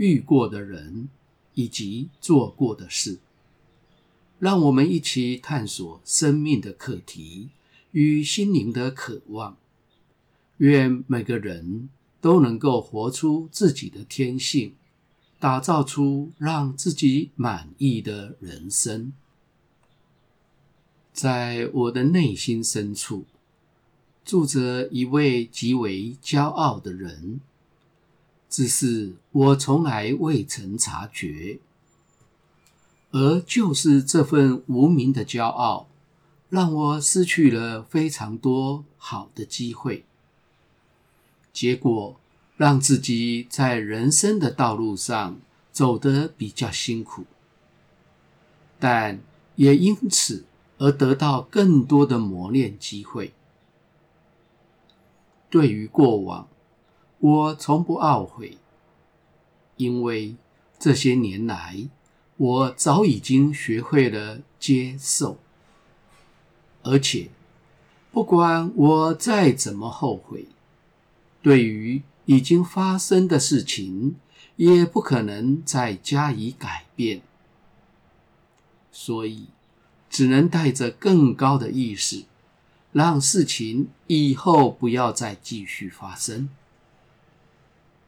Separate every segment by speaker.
Speaker 1: 遇过的人以及做过的事，让我们一起探索生命的课题与心灵的渴望。愿每个人都能够活出自己的天性，打造出让自己满意的人生。在我的内心深处，住着一位极为骄傲的人，只是我从来未曾察觉。而就是这份无名的骄傲，让我失去了非常多好的机会，结果让自己在人生的道路上走得比较辛苦，但也因此而得到更多的磨练机会。对于过往，我从不懊悔，因为这些年来，我早已经学会了接受。而且，不管我再怎么后悔，对于已经发生的事情，也不可能再加以改变。所以，只能带着更高的意识。让事情以后不要再继续发生。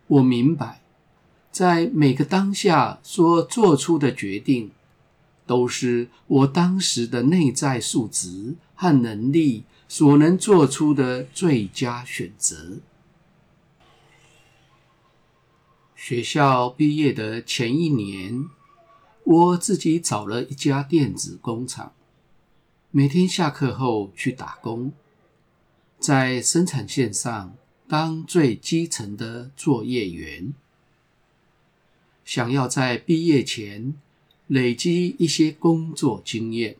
Speaker 1: 我明白，在每个当下所做出的决定，都是我当时的内在素质和能力所能做出的最佳选择。学校毕业的前一年，我自己找了一家电子工厂。每天下课后去打工，在生产线上当最基层的作业员，想要在毕业前累积一些工作经验。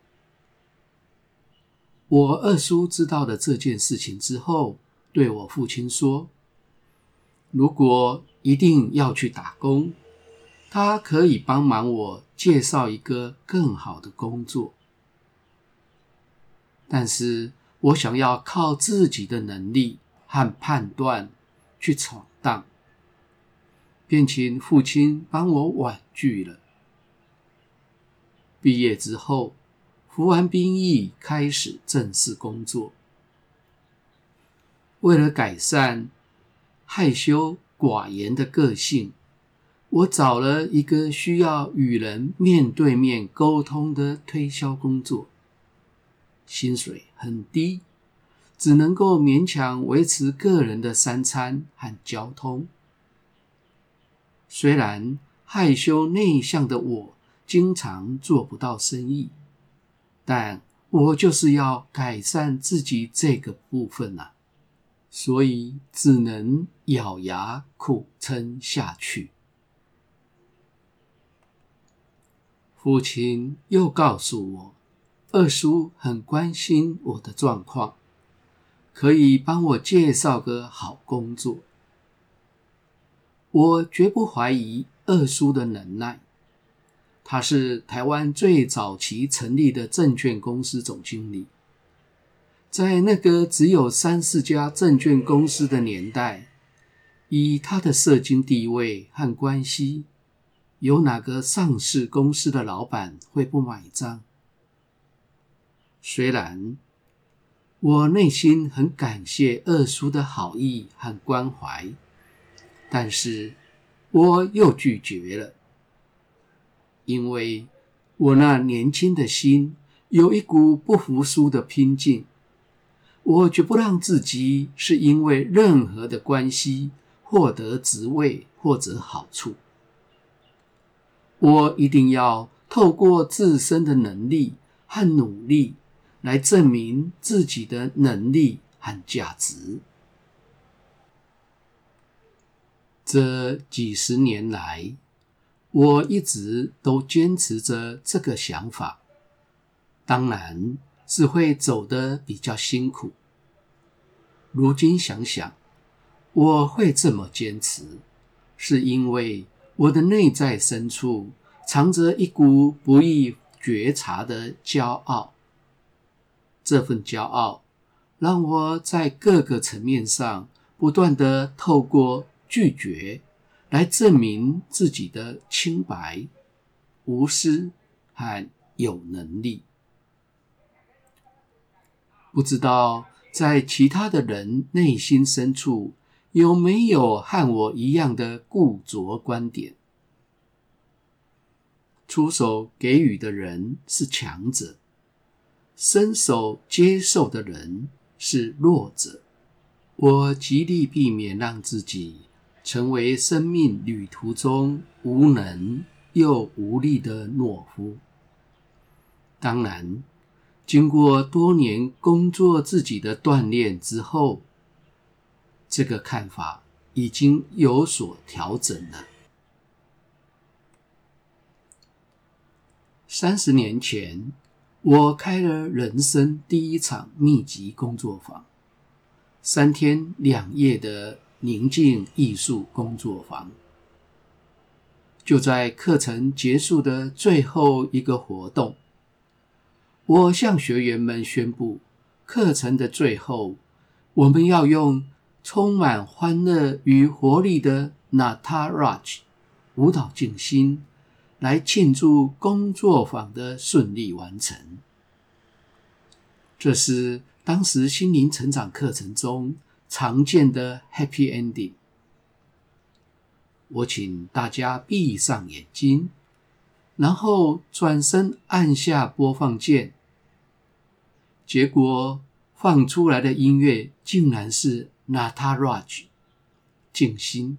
Speaker 1: 我二叔知道了这件事情之后，对我父亲说：“如果一定要去打工，他可以帮忙我介绍一个更好的工作。”但是我想要靠自己的能力和判断去闯荡，便请父亲帮我婉拒了。毕业之后，服完兵役，开始正式工作。为了改善害羞寡言的个性，我找了一个需要与人面对面沟通的推销工作。薪水很低，只能够勉强维持个人的三餐和交通。虽然害羞内向的我经常做不到生意，但我就是要改善自己这个部分啊，所以只能咬牙苦撑下去。父亲又告诉我。二叔很关心我的状况，可以帮我介绍个好工作。我绝不怀疑二叔的能耐。他是台湾最早期成立的证券公司总经理，在那个只有三四家证券公司的年代，以他的社经地位和关系，有哪个上市公司的老板会不买账？虽然我内心很感谢二叔的好意和关怀，但是我又拒绝了，因为我那年轻的心有一股不服输的拼劲，我绝不让自己是因为任何的关系获得职位或者好处，我一定要透过自身的能力和努力。来证明自己的能力和价值。这几十年来，我一直都坚持着这个想法，当然是会走得比较辛苦。如今想想，我会这么坚持，是因为我的内在深处藏着一股不易觉察的骄傲。这份骄傲让我在各个层面上不断的透过拒绝来证明自己的清白、无私和有能力。不知道。在其他的人内心深处，有没有和我一样的固着观点？出手给予的人是强者，伸手接受的人是弱者。我极力避免让自己成为生命旅途中无能又无力的懦夫。当然。经过多年工作自己的锻炼之后，这个看法已经有所调整了。三十年前，我开了人生第一场密集工作坊，三天两夜的宁静艺术工作坊。就在课程结束的最后一个活动。我向学员们宣布，课程的最后，我们要用充满欢乐与活力的 Nataraj 舞蹈静心来庆祝工作坊的顺利完成。这是当时心灵成长课程中常见的 Happy Ending。我请大家闭上眼睛。然后转身按下播放键，结果放出来的音乐竟然是 Nataraj 静心，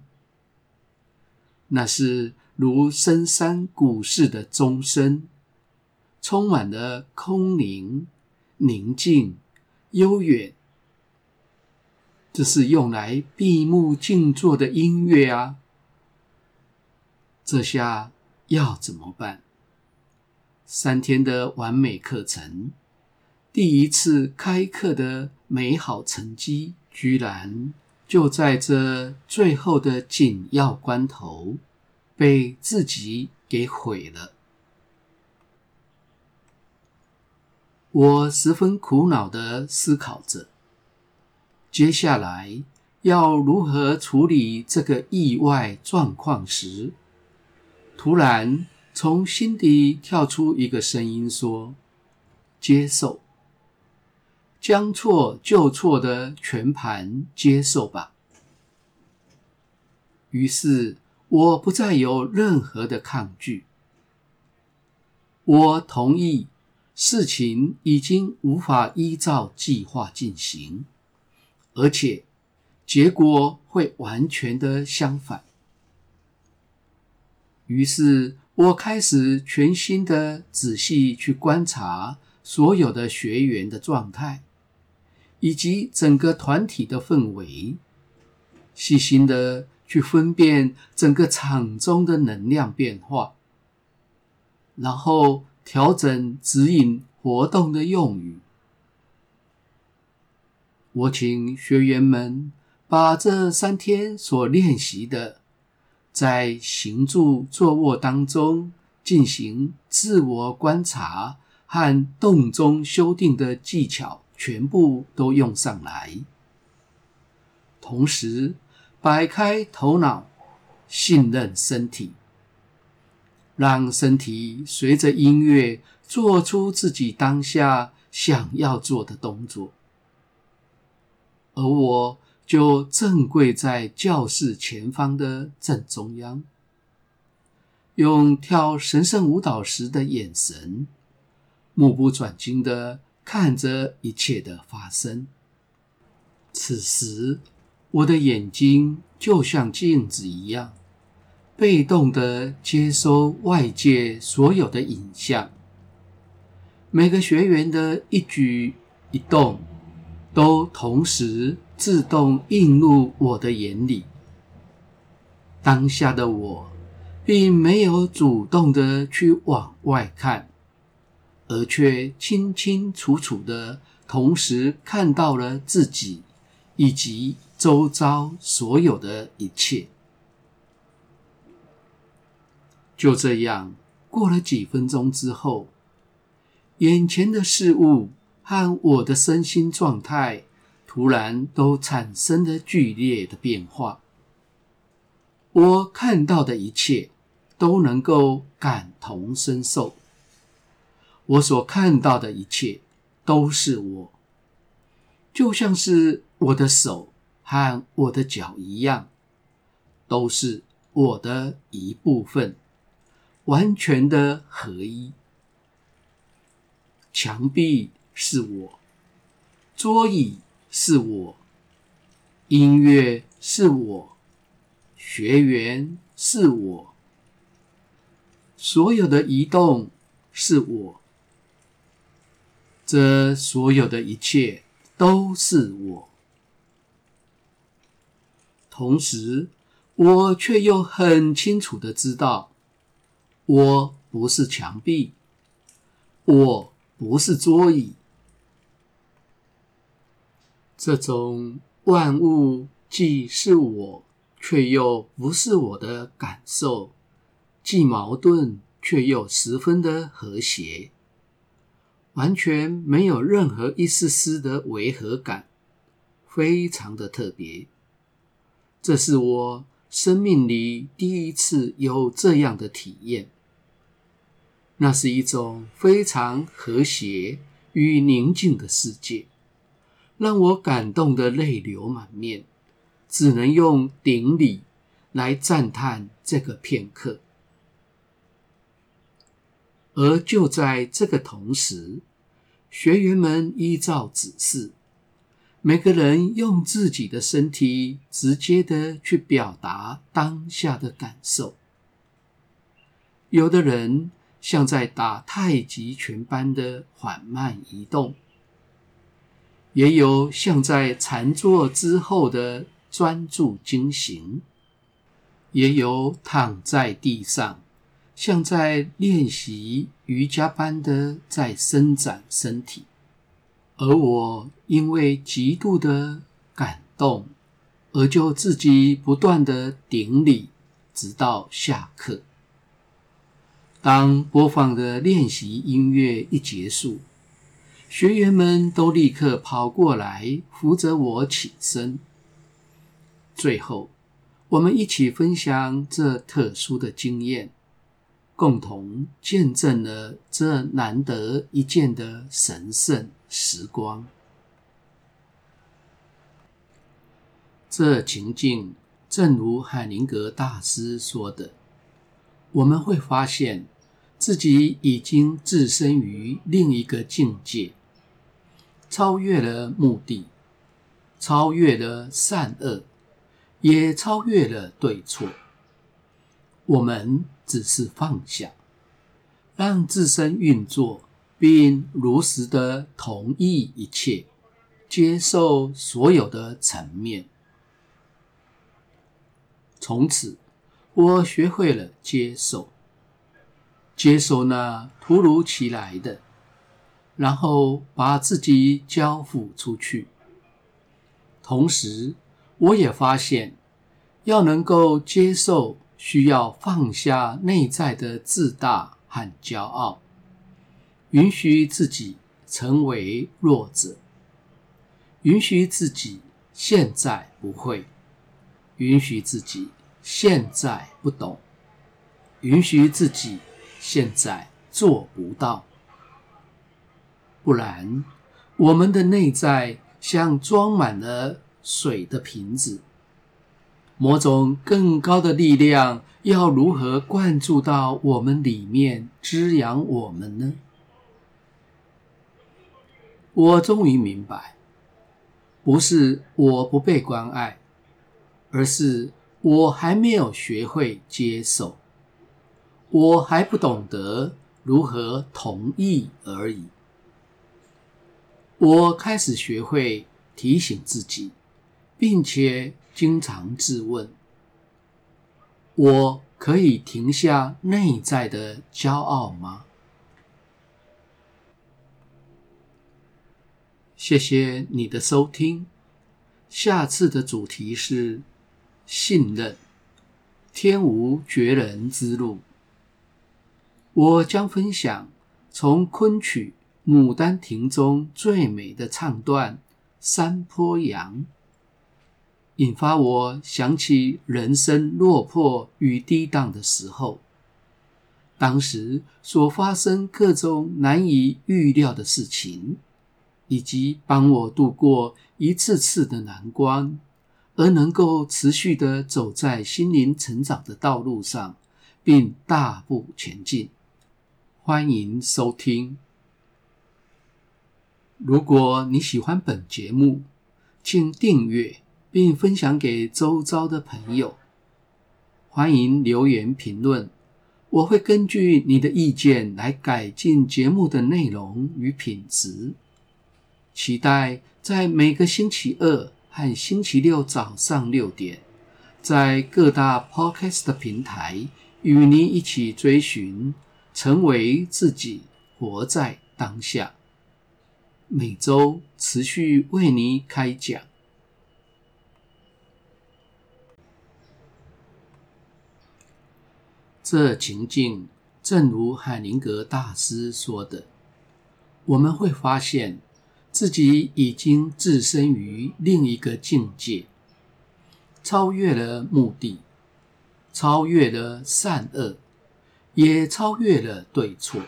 Speaker 1: 那是如深山古寺的钟声，充满了空灵、宁静、悠远。这是用来闭目静坐的音乐啊！这下。要怎么办？三天的完美课程，第一次开课的美好成绩，居然就在这最后的紧要关头被自己给毁了。我十分苦恼地思考着，接下来要如何处理这个意外状况时，突然，从心底跳出一个声音说：“接受，将错就错的全盘接受吧。”于是，我不再有任何的抗拒。我同意，事情已经无法依照计划进行，而且结果会完全的相反。于是我开始全心的仔细去观察所有的学员的状态，以及整个团体的氛围，细心的去分辨整个场中的能量变化，然后调整指引活动的用语。我请学员们把这三天所练习的。在行住坐卧当中进行自我观察和动中修订的技巧，全部都用上来。同时，摆开头脑，信任身体，让身体随着音乐做出自己当下想要做的动作，而我。就正跪在教室前方的正中央，用跳神圣舞蹈时的眼神，目不转睛的看着一切的发生。此时，我的眼睛就像镜子一样，被动的接收外界所有的影像，每个学员的一举一动，都同时。自动映入我的眼里。当下的我，并没有主动的去往外看，而却清清楚楚的同时看到了自己以及周遭所有的一切。就这样过了几分钟之后，眼前的事物和我的身心状态突然都产生了剧烈的变化。我看到的一切都能够感同身受。我所看到的一切都是我，就像是我的手和我的脚一样，都是我的一部分。完全的合一。墙壁是我，桌椅是我，音乐是我，学员是我，所有的移动是我，这所有的一切都是我。同时，我却又很清楚的知道。我不是墙壁，我不是桌椅。这种万物既是我，却又不是我的感受，既矛盾却又十分的和谐，完全没有任何一丝丝的违和感，非常的特别。这是我生命里第一次有这样的体验。那是一种非常和谐与宁静的世界，让我感动得泪流满面，只能用顶礼来赞叹这个片刻。而就在这个同时，学员们依照指示，每个人用自己的身体直接的去表达当下的感受。有的人，像在打太极拳般的缓慢移动，也有像在禅坐之后的专注经行，也有躺在地上，像在练习瑜伽般的在伸展身体。而我因为极度的感动，而就自己不断的顶礼，直到下课。当播放的练习音乐一结束，学员们都立刻跑过来扶着我起身。最后，我们一起分享这特殊的经验，共同见证了这难得一见的神圣时光。这情境，正如海灵格大师说的，我们会发现。自己已经置身于另一个境界，超越了目的，超越了善恶，也超越了对错。我们只是放下，让自身运作，并如实的同意一切，接受所有的层面。从此，我学会了接受。接受那突如其来的，然后把自己交付出去。同时，我也发现，要能够接受，需要放下内在的自大和骄傲，允许自己成为弱者，允许自己现在不会，允许自己现在不懂，允许自己。现在做不到，不然我们的内在像装满了水的瓶子，某种更高的力量要如何灌注到我们里面，滋养我们呢？我终于明白，不是我不被关爱，而是我还没有学会接受。我还不懂得如何同意而已。我开始学会提醒自己，并且经常自问：我可以停下内在的骄傲吗？谢谢你的收听。下次的主题是信任，天无绝人之路。我将分享从昆曲《牡丹亭》中最美的唱段《山坡羊》，引发我想起人生落魄与低档的时候，当时所发生各种难以预料的事情。以及帮我度过一次次的难关，而能够持续的走在心灵成长的道路上，并大步前进。欢迎收听。如果你喜欢本节目，请订阅并分享给周遭的朋友。欢迎留言评论，我会根据你的意见来改进节目的内容与品质。期待在每个星期二和星期六早上六点，在各大 Podcast 平台与您一起追寻，成为自己，活在当下。每周持续为您开讲。这情境正如海灵格大师说的，我们会发现。自己已经置身于另一个境界，超越了目的，超越了善恶，也超越了对错。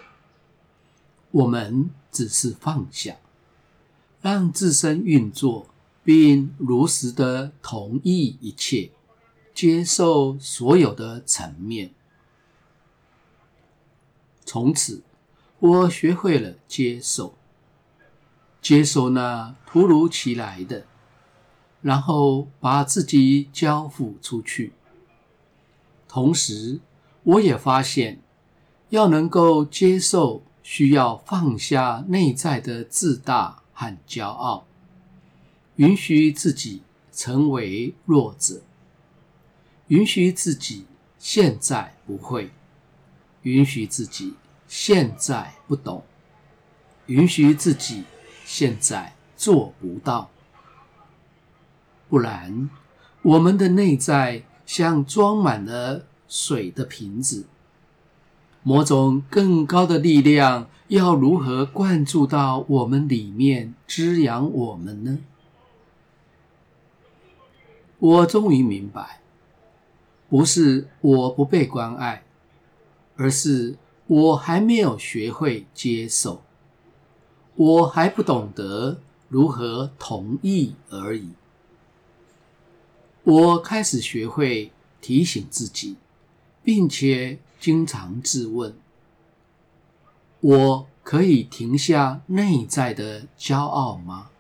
Speaker 1: 我们只是放下，让自身运作，并如实的同意一切，接受所有的层面。从此，我学会了接受。接受那突如其来的，然后把自己交付出去。同时，我也发现，要能够接受，需要放下内在的自大和骄傲，允许自己成为弱者，允许自己现在不会，允许自己现在不懂，允许自己。现在做不到，不然我们的内在像装满了水的瓶子，某种更高的力量要如何灌注到我们里面，滋养我们呢？我终于明白，不是我不被关爱，而是我还没有学会接受。我还不懂得如何同意而已。我开始学会提醒自己，并且经常自问：我可以停下内在的骄傲吗？